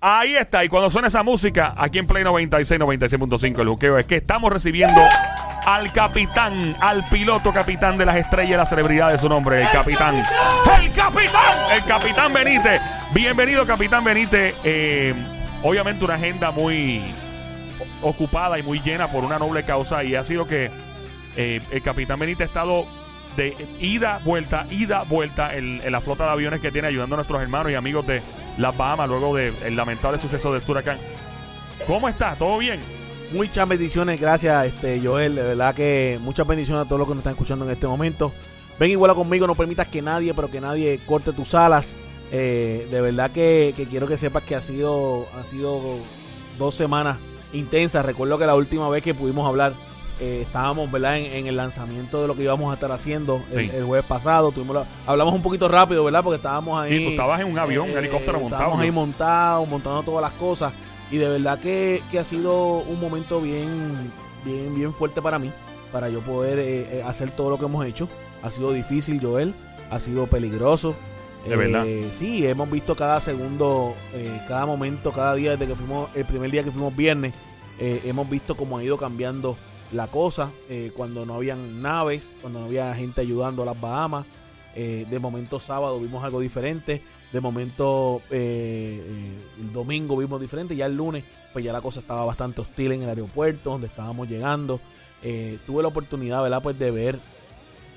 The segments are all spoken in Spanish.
Ahí está, y cuando suena esa música, aquí en Play 96, 96.5 el juqueo, es que estamos recibiendo al capitán, al piloto capitán de las estrellas, la celebridad de su nombre, el capitán. ¡El capitán! El capitán Benítez. Bienvenido, capitán Benítez. Eh, obviamente una agenda muy ocupada y muy llena por una noble causa y ha sido que eh, el capitán Benítez ha estado de ida, vuelta, ida, vuelta en, la flota de aviones que tiene ayudando a nuestros hermanos y amigos de las Bahamas luego del lamentable suceso del huracán. ¿Cómo está? ¿Todo bien? Muchas bendiciones, gracias este Joel, de verdad que muchas bendiciones a todos los que nos están escuchando en este momento. Ven igual conmigo, no permitas que nadie, pero que nadie corte tus alas. Eh, de verdad que, que quiero que sepas que ha sido, ha sido dos semanas intensas. Recuerdo que la última vez que pudimos hablar eh, estábamos ¿verdad? En, en el lanzamiento de lo que íbamos a estar haciendo el, Sí. el jueves pasado. Tuvimos la- hablamos un poquito rápido, ¿verdad? Porque estábamos ahí. Sí, tú estabas en un avión, un helicóptero montado, Estábamos ¿no? ahí montados, montando todas las cosas. Y de verdad que, que ha sido un momento bien, bien, bien fuerte para mí. Para yo poder eh, eh, hacer todo lo que hemos hecho. Ha sido difícil, Joel. Ha sido peligroso. De verdad. Sí, hemos visto cada segundo, eh, cada momento, cada día desde que fuimos, el primer día que fuimos viernes, eh, hemos visto cómo ha ido cambiando la cosa. eh, cuando no habían naves, cuando no había gente ayudando a las Bahamas. eh, de momento sábado vimos algo diferente. De momento eh, eh, el domingo vimos diferente. Ya el lunes, pues ya la cosa estaba bastante hostil en el aeropuerto donde estábamos llegando. Tuve la oportunidad, ¿verdad? Pues de ver,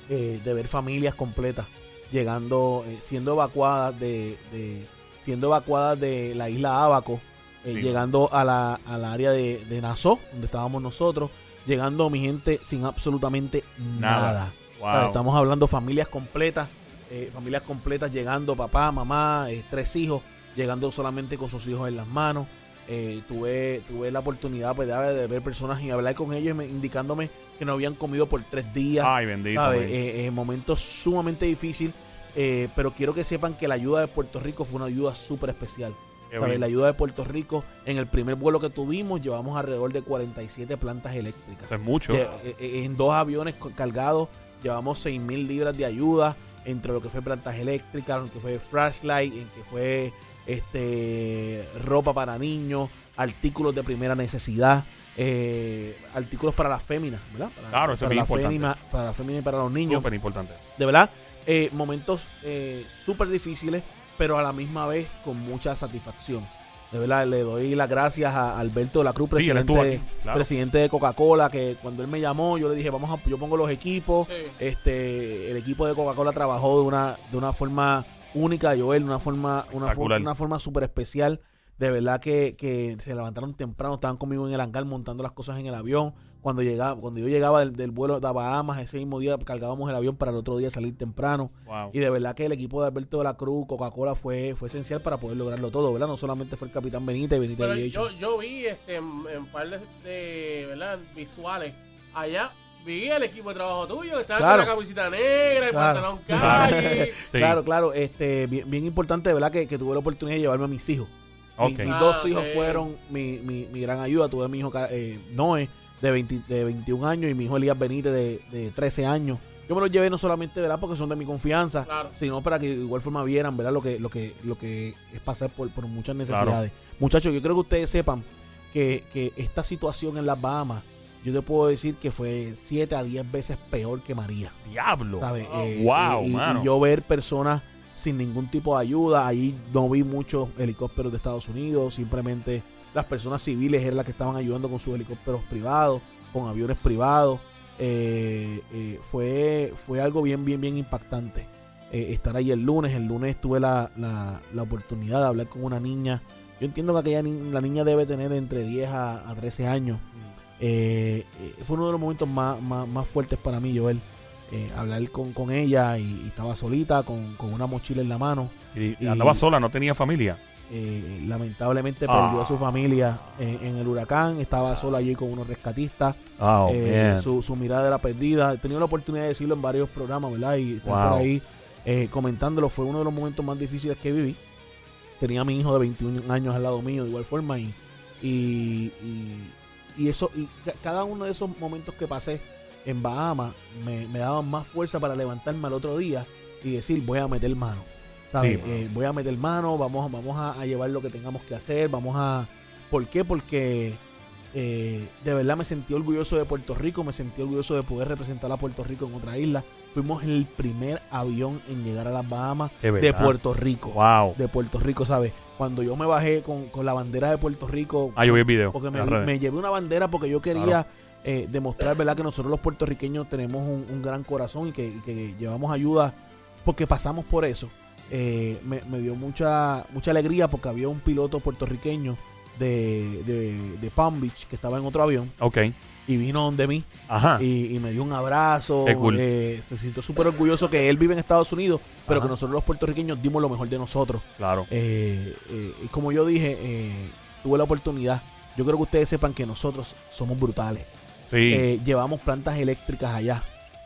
eh, de ver familias completas llegando, siendo evacuadas de, de- siendo evacuadas de la isla Abaco, Sí. llegando a la, al área de, de Nassau, donde estábamos nosotros, llegando mi gente sin absolutamente Nada. nada. Wow. O sea, Estamos hablando familias completas, eh, familias completas llegando, papá, mamá, eh, tres hijos, llegando solamente con sus hijos en las manos. Eh, tuve, tuve la oportunidad pues, de, de ver personas y hablar con ellos, me- indicándome que no habían comido por tres días. Ay, bendito. ¿sabes? Eh, momentos sumamente difícil, eh, pero quiero que sepan que la ayuda de Puerto Rico fue una ayuda súper especial. ¿Sabes? La ayuda de Puerto Rico, en el primer vuelo que tuvimos, llevamos alrededor de 47 plantas eléctricas. Eso es mucho. Eh, eh, en dos aviones cargados llevamos 6 mil libras de ayuda entre lo que fue plantas eléctricas, lo que fue flashlight, en que fue este ropa para niños, artículos de primera necesidad, eh, artículos para las féminas, ¿verdad? Para, Claro, eso es para bien la importante. fémina- para la fémina y para los niños. Súper importante. De verdad, eh, momentos eh, súper difíciles, pero a la misma vez con mucha satisfacción. De verdad, le doy las gracias a Alberto de la Cruz, presidente, aquí. Claro. presidente de Coca-Cola, que cuando él me llamó, yo le dije, vamos a, yo pongo los equipos. Sí. Este, el equipo de Coca-Cola trabajó de una, de una forma única, Joel, una forma, una, Espectacular. for- una forma súper especial. De verdad que, que se levantaron temprano, estaban conmigo en el hangar montando las cosas en el avión. Cuando llegaba, cuando yo llegaba del, del vuelo de Bahamas, ese mismo día cargábamos el avión para el otro día salir temprano. Wow. Y de verdad que el equipo de Alberto de la Cruz, Coca-Cola, fue, fue esencial para poder lograrlo todo, ¿verdad? No solamente fue el capitán Benítez, Benítez Pero yo, yo vi este, en, en par de, de, ¿verdad? visuales allá. Vi el equipo de trabajo tuyo que estaba Claro. con la camisita negra, el Claro. pantalón calle. Sí. Claro, claro, este, bien, bien importante, de verdad, que, que tuve la oportunidad de llevarme a mis hijos. Ok. Mis, mis Ah, dos hijos fueron mi, mi, mi gran ayuda. Tuve a mi hijo eh, Noé, de, 20 de 21 años, y mi hijo Elías Benítez, de, de 13 años. Yo me los llevé no solamente, ¿verdad? Porque son de mi confianza, Claro. sino para que de igual forma vieran, ¿verdad? Lo que, lo que, lo que es pasar por, por muchas necesidades. Muchachos, yo creo que ustedes sepan que, que esta situación en las Bahamas, yo te puedo decir que fue 7 a 10 veces peor que María. Diablo. ¿sabes? Wow. Eh, Wow, y, y yo ver personas sin ningún tipo de ayuda, ahí no vi muchos helicópteros de Estados Unidos, simplemente las personas civiles eran las que estaban ayudando con sus helicópteros privados, con aviones privados. Eh, eh, fue, fue algo bien, bien, bien impactante. Eh, estar ahí el lunes, el lunes tuve la, la, la oportunidad de hablar con una niña. Yo entiendo que aquella ni- la niña debe tener entre 10 a, a 13 años. Eh, eh, fue uno de los momentos más, más, más fuertes para mí, Joel. Hablar con, con ella y, y estaba solita con, con una mochila en la mano. Y, y- andaba sola, no tenía familia. Eh, lamentablemente Ah. perdió a su familia en, en el huracán. Estaba sola allí con unos rescatistas. Oh, Eh, su, su mirada era perdida. He tenido la oportunidad de decirlo en varios programas, ¿verdad? Y estar Wow. por ahí eh, comentándolo. Fue uno de los momentos más difíciles que viví. Tenía a mi hijo de 21 años al lado mío de igual forma y, y, y, y eso, y ca- cada uno de esos momentos que pasé en Bahamas me, me daban más fuerza para levantarme al otro día y decir, voy a meter mano. ¿Sabes? Sí, Eh, voy a meter mano, vamos, vamos a, a llevar lo que tengamos que hacer, vamos a... ¿Por qué? Porque eh, de verdad me sentí orgulloso de Puerto Rico, me sentí orgulloso de poder representar a Puerto Rico en otra isla. Fuimos el primer avión en llegar a las Bahamas De. Puerto Rico. Wow. De Puerto Rico, ¿sabes? Cuando yo me bajé con, con la bandera de Puerto Rico, Ah, yo vi el video. porque me, llevé una bandera porque yo quería eh, demostrar, ¿verdad? Que nosotros los puertorriqueños tenemos un, un gran corazón y que, y que llevamos ayuda porque pasamos por eso. Eh, me, me dio mucha mucha alegría porque había un piloto puertorriqueño de, de, de Palm Beach que estaba en otro avión Ok. y vino donde mí Ajá. y, y me dio un abrazo. Cool. eh, se sintió súper orgulloso que él vive en Estados Unidos, pero Ajá. que nosotros los puertorriqueños dimos lo mejor de nosotros. Claro. Eh, eh, y como yo dije, tuve la oportunidad. Yo creo que ustedes sepan que nosotros somos brutales. Sí. Llevamos plantas eléctricas allá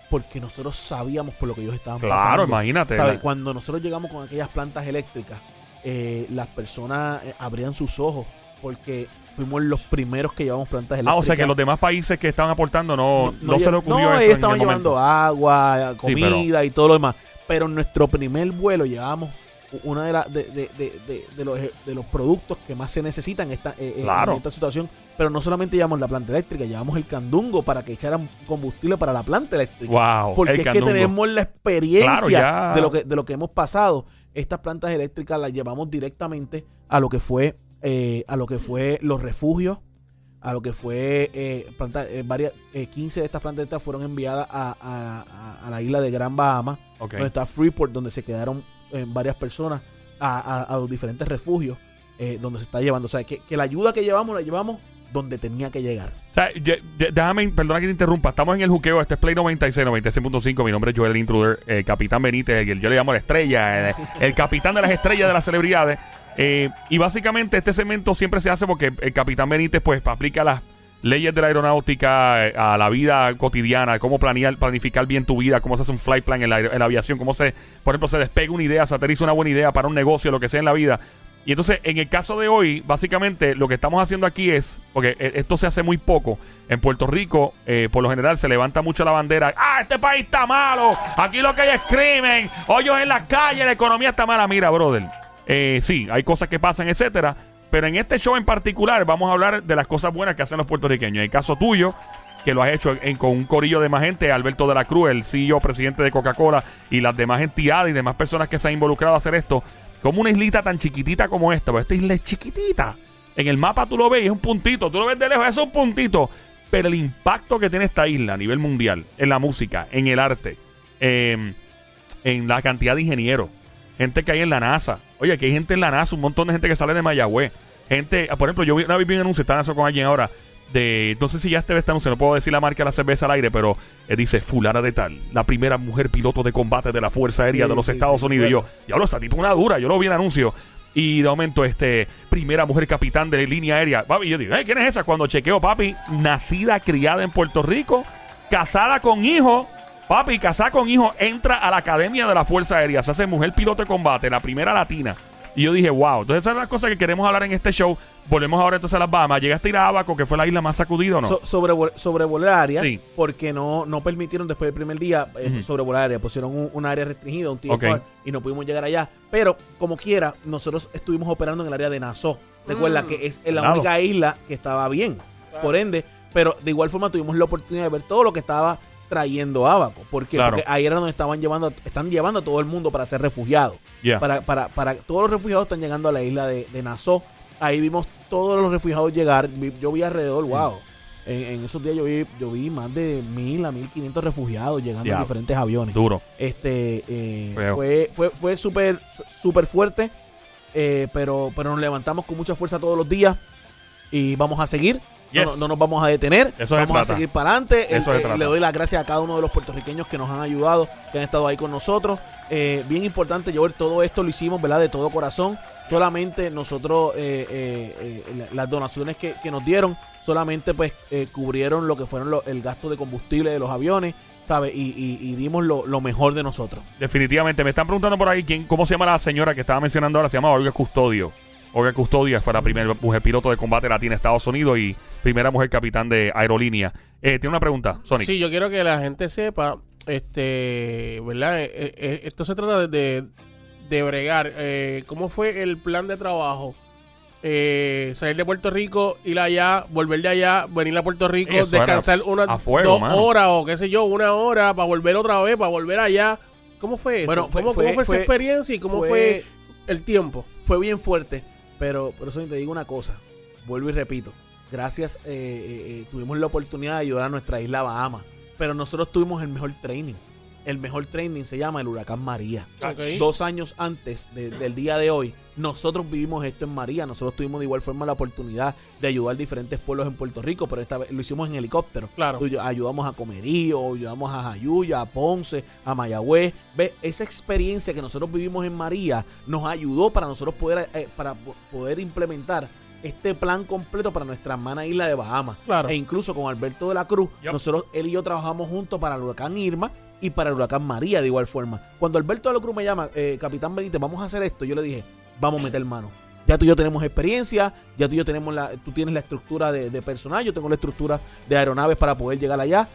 porque nosotros sabíamos por lo que ellos estaban claro, pasando. imagínate. ¿Sabe? la- Cuando nosotros llegamos con aquellas plantas eléctricas, eh, las personas eh, abrían sus ojos porque fuimos los primeros que llevamos plantas Ah, eléctricas. o sea que los demás países que estaban aportando no, no, se lle- le ocurrió no, eso. ellos en estaban el llevando momento. agua, Sí, pero- comida y todo lo demás. Pero en nuestro primer vuelo llevamos una de, la- de, de- de- de- de los, de los productos que más se necesitan en esta, eh, Claro. en esta situación. Pero no solamente llevamos la planta eléctrica, llevamos el candungo para que echaran combustible para la planta eléctrica. Wow. Porque es que tenemos la experiencia Claro, de, lo que, de lo que hemos pasado. Estas plantas eléctricas las llevamos directamente a lo que fue, eh, a lo que fue los refugios, a lo que fue eh, planta- eh, varias, eh, 15 de estas plantas fueron enviadas a, a- a- a la isla de Gran Bahama, donde está Freeport, donde se quedaron eh, varias personas a, los diferentes refugios eh, donde se está llevando. O sea, que, que la ayuda que llevamos la llevamos donde tenía que llegar. O sea, déjame, perdona que te interrumpa. Estamos en el juqueo. Este es Play 96, 96.5. Mi nombre es Joel el Intruder, eh, Capitán Benítez. el- yo le llamo la estrella, el, el capitán de las estrellas de las celebridades. Eh, y básicamente este segmento siempre se hace porque el Capitán Benítez pues aplica las leyes de la aeronáutica eh, a la vida cotidiana, cómo planear, planificar bien tu vida, cómo se hace un flight plan en la, aviación, cómo se, por ejemplo, se despega una idea, se aterriza una buena idea para un negocio, lo que sea en la vida. Y entonces, en el caso de hoy, básicamente lo que estamos haciendo aquí es, porque esto se hace muy poco, en Puerto Rico, eh, por lo general, se levanta mucho la bandera, ah, este país está malo, aquí lo que hay es crimen, hoyos en las calles, la economía está mala. Mira, brother, eh, sí, hay cosas que pasan, etcétera, pero en este show en particular vamos a hablar de las cosas buenas que hacen los puertorriqueños. En el caso tuyo, que lo has hecho con un corillo de más gente, Alberto de la Cruz, el CEO, presidente de Coca-Cola, y las demás entidades y demás personas que se han involucrado a hacer esto, como una islita tan chiquitita como esta, pues esta isla es chiquitita. En el mapa tú lo ves es un puntito, tú lo ves de lejos, es un puntito. Pero el impacto que tiene esta isla a nivel mundial, en la música, en el arte, em, en la cantidad de ingenieros, gente que hay en la NASA. Oye, que hay gente en la NASA, un montón de gente que sale de Mayagüez. Gente, ah, por ejemplo, yo vi una vez vi un anuncio, eso con alguien ahora, de, no sé si ya este ve este anuncio, no puedo decir la marca de la cerveza al aire, pero eh, dice fulana de tal, la primera mujer piloto de combate de la Fuerza Aérea Sí, de los sí, Estados sí, Unidos. Y yo, claro. ya lo esa tipo una dura, yo lo vi en el anuncio. Y de momento, este, primera mujer capitán de línea aérea. Papi, yo digo, "Ey, ¿quién es esa? Cuando chequeo, papi, nacida, criada en Puerto Rico, casada con hijo. Papi, casada con hijo, entra a la Academia de la Fuerza Aérea, se hace mujer piloto de combate, la primera latina. Y yo dije, wow. Entonces, esas son las cosas que queremos hablar en este show. Volvemos ahora entonces a las Bahamas. ¿Llegaste a ir a Abaco, que fue la isla más sacudida o no? So- sobrevol- sobrevolé el área Sí. porque no, no permitieron después del primer día eh, Ujú. sobrevolar el área. Pusieron un, un área restringida, un TFR, Ok. y no pudimos llegar allá. Pero, como quiera, nosotros estuvimos operando en el área de Nassau. Recuerda Mm. que es la Claro. única isla que estaba bien. Claro. Por ende, pero de igual forma tuvimos la oportunidad de ver todo lo que estaba trayendo Abaco. Porque ahí era donde estaban llevando, están llevando a todo el mundo para ser refugiados. Yeah. Para, para, para todos los refugiados están llegando a la isla de, de Nassau. Ahí vimos todos los refugiados llegar. Yo vi alrededor, wow. En, en esos días yo vi, yo vi más de mil a mil quinientos refugiados llegando Diablo. en diferentes aviones. Duro. Este eh, fue fue fue súper súper fuerte, eh, pero pero nos levantamos con mucha fuerza todos los días y vamos a seguir. Yes. No, no nos vamos a detener. Eso vamos a seguir para adelante. Eso Eh, trata. le doy las gracias a cada uno de los puertorriqueños que nos han ayudado, que han estado ahí con nosotros. Eh, bien importante, Joel, todo esto lo hicimos, ¿verdad? De todo corazón. Solamente nosotros, eh, eh, la- las donaciones que, que nos dieron, solamente pues eh, cubrieron lo que fueron lo- el gasto de combustible de los aviones, ¿sabes? Y, y- y dimos lo, lo mejor de nosotros. Definitivamente. Me están preguntando por ahí quién, cómo se llama la señora que estaba mencionando ahora. Se llama Olga Custodio. Olga Custodia fue la primera mujer piloto de combate latina en Estados Unidos y primera mujer capitán de aerolínea. Eh, Tiene una pregunta, Sonic. Sí, yo quiero que la gente sepa, este, ¿verdad? Eh, eh, eh, esto se trata de, de, de bregar. Eh, ¿Cómo fue el plan de trabajo? Eh, salir de Puerto Rico, ir allá, volver de allá, venir a Puerto Rico, Eso descansar una a fuego, dos mano. horas o qué sé yo, una hora para volver otra vez, para volver allá. ¿Cómo fue eso? Bueno, fue- ¿Cómo, fue- cómo fue, fue- esa experiencia y cómo fue- fue, el tiempo? fue bien fuerte, pero por eso te digo una cosa, vuelvo y repito, gracias, eh, eh, eh, tuvimos la oportunidad de ayudar a nuestra isla Bahamas, pero nosotros tuvimos el mejor training. El mejor training se llama el huracán María. Dos años antes de- del día de hoy, nosotros vivimos esto en María. Nosotros tuvimos de igual forma la oportunidad de ayudar a diferentes pueblos en Puerto Rico, pero esta vez lo hicimos en helicóptero. Claro. Ayudamos a Comerío, ayudamos a Jayuya, a Ponce, a Mayagüez. Ve, esa experiencia que nosotros vivimos en María nos ayudó para nosotros poder, eh, para po- poder implementar este plan completo para nuestra hermana isla de Bahamas. Claro. E incluso con Alberto de la Cruz, Yep. nosotros, él y yo trabajamos juntos para el huracán Irma y para el huracán María de igual forma. Cuando Alberto de la Cruz me llama, eh, Capitán Benítez, vamos a hacer esto, yo le dije, vamos a meter mano. Ya tú y yo tenemos experiencia, ya tú y yo tenemos la, tú tienes la estructura de, personal, yo tengo la estructura de aeronaves para poder llegar allá.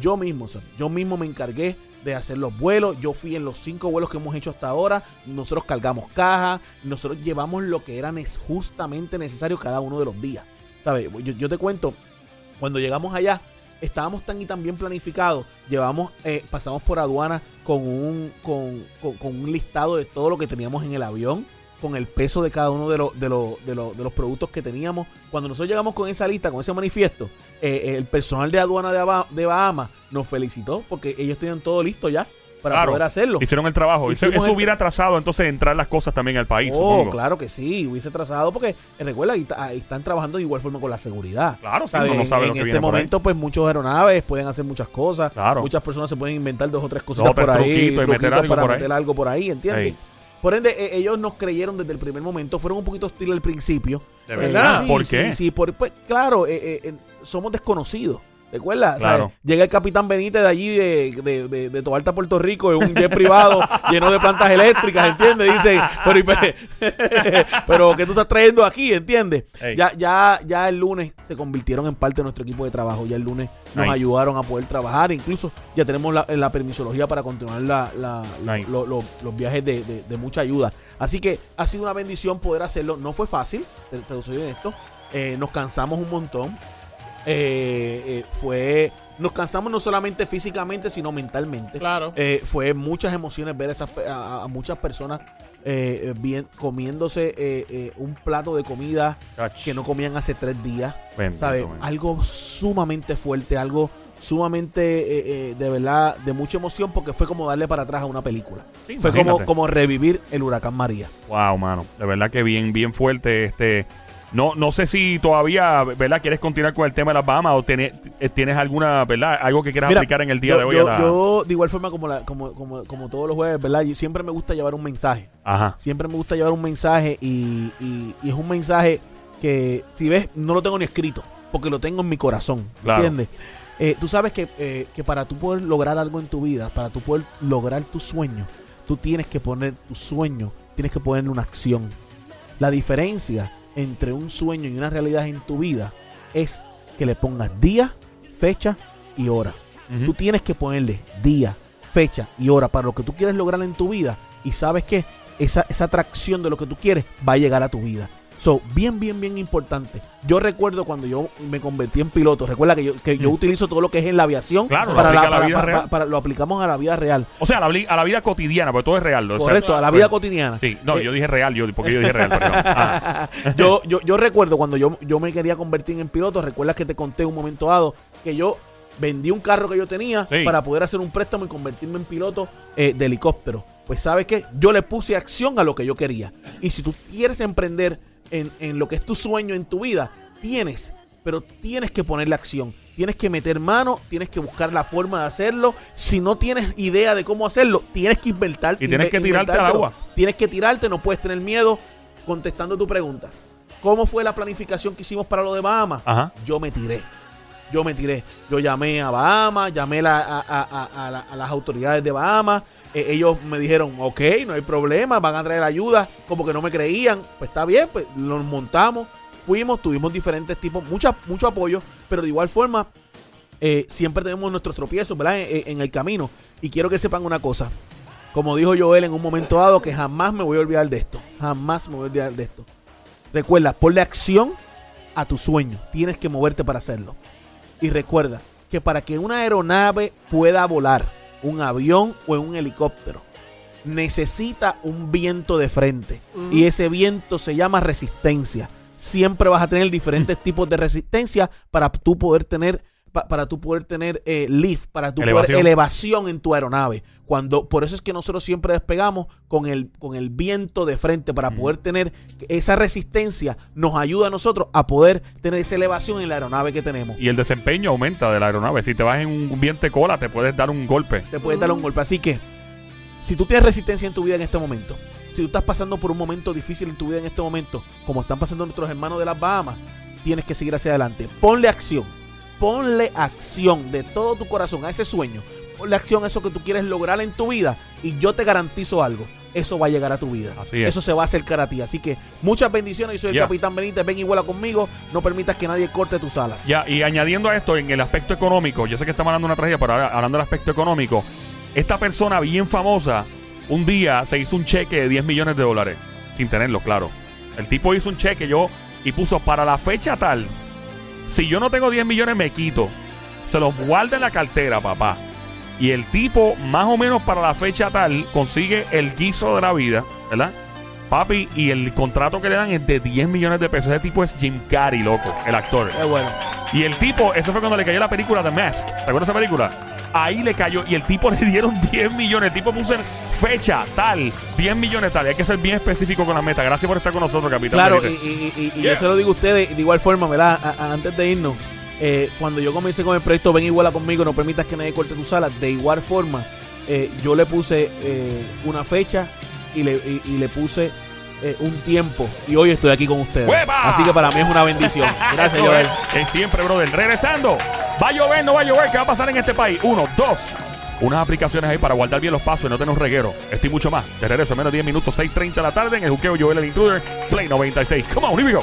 Yo mismo, yo mismo me encargué de hacer los vuelos. Yo fui en los cinco vuelos que hemos hecho hasta ahora. Nosotros cargamos cajas, nosotros llevamos lo que era justamente necesario cada uno de los días. ¿Sabes? Yo, te cuento, cuando llegamos allá, estábamos tan y tan bien planificados. Llevamos, eh, pasamos por aduana con un, con- con un listado de todo lo que teníamos en el avión, con el peso de cada uno de, los de, los de, los de los productos que teníamos. Cuando nosotros llegamos con esa lista, con ese manifiesto, eh, el personal de aduana de, Aba- de Bahamas nos felicitó porque ellos tenían todo listo ya para Claro. poder hacerlo. Hicieron el trabajo. Hicimos eso el- hubiera atrasado entonces entrar las cosas también al país, Oh, supongo. claro que sí, hubiese trazado porque eh, recuerda, ahí, están trabajando de igual forma con la seguridad. Claro, sí, no sabe en lo que este viene por ahí. momento, pues muchos aeronaves pueden hacer muchas cosas. Claro. Muchas personas se pueden inventar dos o tres cosas por ahí. y meter algo para por ahí. meter algo por ahí, ¿entiendes? Por ende, eh, ellos nos creyeron desde el primer momento. Fueron un poquito hostiles al principio. ¿De Eh, verdad? sí, ¿Por sí, qué? Sí, por- pues, claro, eh, eh, eh, somos desconocidos. ¿Recuerdas? Llega el capitán Benítez de allí, de, de, de, de Toalta, Puerto Rico, en un jet privado lleno de plantas eléctricas, ¿entiendes? Dice, pero, pero ¿qué tú estás trayendo aquí? ¿Entiendes? Ey. Ya, ya, ya el lunes se convirtieron en parte de nuestro equipo de trabajo. Ya el lunes nos Nice. ayudaron a poder trabajar. Incluso ya tenemos la, la permisología para continuar la, la- la- Nice. lo- lo- los viajes de, de- de mucha ayuda. Así que ha sido una bendición poder hacerlo. No fue fácil, te, te soy honesto. Eh, nos cansamos un montón. Eh, eh, fue. Nos cansamos no solamente físicamente, sino mentalmente. Claro. Eh, fue muchas emociones ver esas, a, a muchas personas eh, bien, comiéndose eh, eh, un plato de comida que no comían hace tres días. Bendito, ¿sabes? Algo sumamente fuerte, algo sumamente eh, eh, de verdad de mucha emoción porque fue como darle para atrás a una película. Sí, fue como, como revivir el huracán María. Wow, mano. De verdad que bien, bien fuerte. Este, no, no sé si todavía, ¿verdad? ¿Quieres continuar con el tema de las Bahamas o tiene- eh, tienes alguna, ¿verdad? Algo que quieras Mira, aplicar en el día yo, de hoy. yo- la- yo, de igual forma como, la- como, como, como todos los jueves, ¿verdad? Yo siempre me gusta llevar un mensaje. Ajá. Siempre me gusta llevar un mensaje y, y- y es un mensaje que, si ves, no lo tengo ni escrito, porque lo tengo en mi corazón, Claro. ¿entiendes? Eh, tú sabes que, eh, que para tú poder lograr algo en tu vida, para tú poder lograr tu sueño, tú tienes que poner tu sueño, tienes que ponerle una acción. La diferencia entre un sueño y una realidad en tu vida es que le pongas día, fecha y hora. Tú tienes que ponerle día, fecha y hora para lo que tú quieres lograr en tu vida. Y sabes que esa, esa atracción de lo que tú quieres va a llegar a tu vida. So, bien, bien, bien importante. Yo recuerdo cuando yo me convertí en piloto. Recuerda que yo, que yo Mm. utilizo todo lo que es en la aviación. Claro, lo para, aplica a la para- vida para- real. para- lo aplicamos a la vida real. O sea, a la, vi- a la vida cotidiana, porque todo es real. o sea, Correcto, a la vida cotidiana. Sí, no, Eh, yo dije real, yo, porque yo dije real. Ah, yo, yo, yo recuerdo cuando yo, yo me quería convertir en piloto, recuerdas que te conté un momento dado que yo vendí un carro que yo tenía Sí. para poder hacer un préstamo y convertirme en piloto eh, de helicóptero. Pues sabes que yo le puse acción a lo que yo quería. Y si tú quieres emprender en, en lo que es tu sueño en tu vida, tienes, pero tienes que ponerle acción. Tienes que meter mano, tienes que buscar la forma de hacerlo. Si no tienes idea de cómo hacerlo, tienes que inventar. Y tienes que tirarte al agua. Tienes que tirarte, no puedes tener miedo. Contestando tu pregunta, ¿cómo fue la planificación que hicimos para lo de Bahamas? Ajá. Yo me tiré. Yo me tiré. Yo llamé a Bahamas, llamé la- a, a- a- a la- a las autoridades de Bahamas. Eh, ellos me dijeron, ok, no hay problema, van a traer ayuda. Como que no me creían. Pues está bien, pues nos montamos, fuimos, tuvimos diferentes tipos, mucha, mucho apoyo, pero de igual forma, eh, siempre tenemos nuestros tropiezos, ¿verdad? En, en el camino. Y quiero que sepan una cosa. Como dijo Joel en un momento dado, que jamás me voy a olvidar de esto. Jamás me voy a olvidar de esto. Recuerda, ponle acción a tu sueño. Tienes que moverte para hacerlo. Y recuerda que para que una aeronave pueda volar, un avión o un helicóptero, necesita un viento de frente. Y ese viento se llama resistencia. Siempre vas a tener diferentes tipos de resistencia para tú poder tener pa- para tú poder tener eh, lift, para tú Elevación. poder elevación en tu aeronave. Cuando, por eso es que nosotros siempre despegamos con el, con el viento de frente, para poder tener esa resistencia, nos ayuda a nosotros a poder tener esa elevación en la aeronave que tenemos. Y el desempeño aumenta de la aeronave. Si te vas en un viento cola, te puedes dar un golpe. te puedes dar un golpe. Así que, si tú tienes resistencia en tu vida en este momento, si tú estás pasando por un momento difícil en tu vida en este momento, como están pasando nuestros hermanos de las Bahamas, tienes que seguir hacia adelante. Ponle acción. Ponle acción de todo tu corazón a ese sueño. Ponle acción a eso que tú quieres lograr en tu vida. Y yo te garantizo algo. Eso va a llegar a tu vida. Así es. Eso se va a acercar a ti. Así que muchas bendiciones. Yo soy el. Capitán Benítez. Ven y vuela conmigo. No permitas que nadie corte tus alas. Ya, y añadiendo a esto, en el aspecto económico, yo sé que estamos hablando de una tragedia, pero ahora hablando del aspecto económico, esta persona bien famosa, un día se hizo un cheque de 10 millones de dólares, sin tenerlo claro. El tipo hizo un cheque yo y puso para la fecha tal, si yo no tengo 10 millones me quito, se los guarda en la cartera, papá. Y el tipo, más o menos para la fecha tal, consigue el guiso de la vida, ¿verdad? Papi, y el contrato que le dan es de 10 millones de pesos. Ese tipo es Jim Carrey, loco, el actor. Es bueno. Y el tipo, eso fue cuando le cayó la película The Mask. ¿Te acuerdas de esa película? Ahí le cayó y el tipo le dieron 10 millones. El tipo puso en fecha tal, 10 millones tal. Hay que ser bien específico con la meta. Gracias por estar con nosotros, capitán. Claro, y, Benítez. y- y- y Yeah. yo se lo digo a ustedes de igual forma, ¿verdad? A- a- antes de irnos, eh, cuando yo comencé con el proyecto Ven y vuela conmigo, no permitas que nadie corte tu sala, de igual forma, eh, yo le puse eh, una fecha y le, y, le puse eh, un tiempo. Y hoy estoy aquí con ustedes. ¡Hueva! Así que para mí es una bendición. Gracias, Joel. siempre, brother. Regresando. ¿Va a llover? ¿No va a llover? ¿Qué va a pasar en este país? Uno, dos. Unas aplicaciones ahí para guardar bien los pasos y no tener un reguero. Esto y mucho más. De regreso en menos de 10 minutos, 6.30 de la tarde en el juqueo Joel el Intruder, Play 96. Come on, here we go.